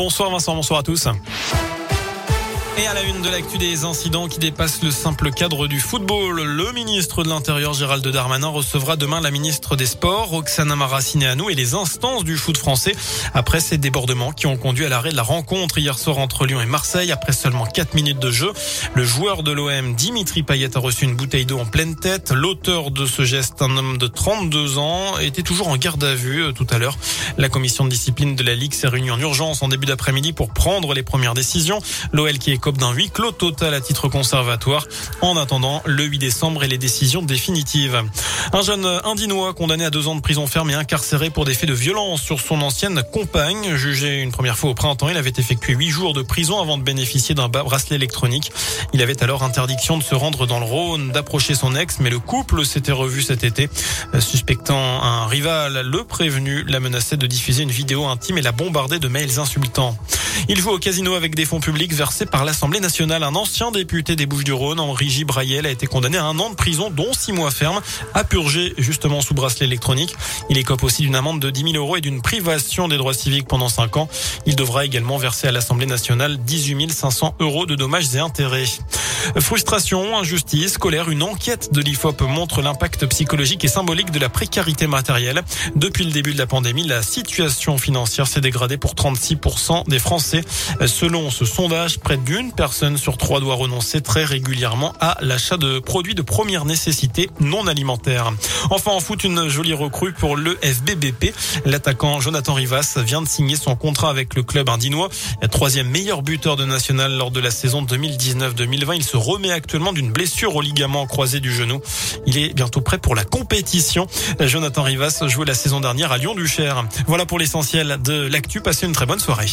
Bonsoir Vincent, bonsoir à tous. Et à la une de l'actu des incidents qui dépassent le simple cadre du football, le ministre de l'Intérieur Gérald Darmanin recevra demain la ministre des Sports Roxana Maracineanu et les instances du foot français après ces débordements qui ont conduit à l'arrêt de la rencontre hier soir entre Lyon et Marseille après seulement 4 minutes de jeu. Le joueur de l'OM Dimitri Payet a reçu une bouteille d'eau en pleine tête. L'auteur de ce geste, un homme de 32 ans, était toujours en garde à vue euh, tout à l'heure. La commission de discipline de la Ligue s'est réunie en urgence en début d'après-midi pour prendre les premières décisions. L'OL qui est d'un huis clos total à titre conservatoire en attendant le 8 décembre et les décisions définitives. Un jeune indinois condamné à deux ans de prison ferme et incarcéré pour des faits de violence sur son ancienne compagne. Jugé une première fois au printemps, il avait effectué huit jours de prison avant de bénéficier d'un bracelet électronique. Il avait alors interdiction de se rendre dans le Rhône, d'approcher son ex, mais le couple s'était revu cet été. Suspectant un rival, le prévenu l'a menacé de diffuser une vidéo intime et l'a bombardé de mails insultants. Il joue au casino avec des fonds publics versés par l'Assemblée nationale. Un ancien député des Bouches-du-Rhône, Henri Gibrayel, a été condamné à un an de prison, dont six mois ferme, à purger justement sous bracelet électronique. Il écope aussi d'une amende de 10 000 euros et d'une privation des droits civiques pendant cinq ans. Il devra également verser à l'Assemblée nationale 18 500 euros de dommages et intérêts. Frustration, injustice, colère, une enquête de l'IFOP montre l'impact psychologique et symbolique de la précarité matérielle. Depuis le début de la pandémie, la situation financière s'est dégradée pour 36% des Français. Selon ce sondage, près d'une personne sur trois doit renoncer très régulièrement à l'achat de produits de première nécessité non alimentaires. Enfin, en foot, une jolie recrue pour le FBBP. L'attaquant Jonathan Rivas vient de signer son contrat avec le club indinois. Troisième meilleur buteur de national lors de la saison 2019-2020. Il se remet actuellement d'une blessure au ligament croisé du genou. Il est bientôt prêt pour la compétition. Jonathan Rivas jouait la saison dernière à Lyon-Duchère. Voilà pour l'essentiel de l'actu. Passez une très bonne soirée.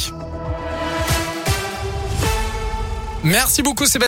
Merci beaucoup Sébastien.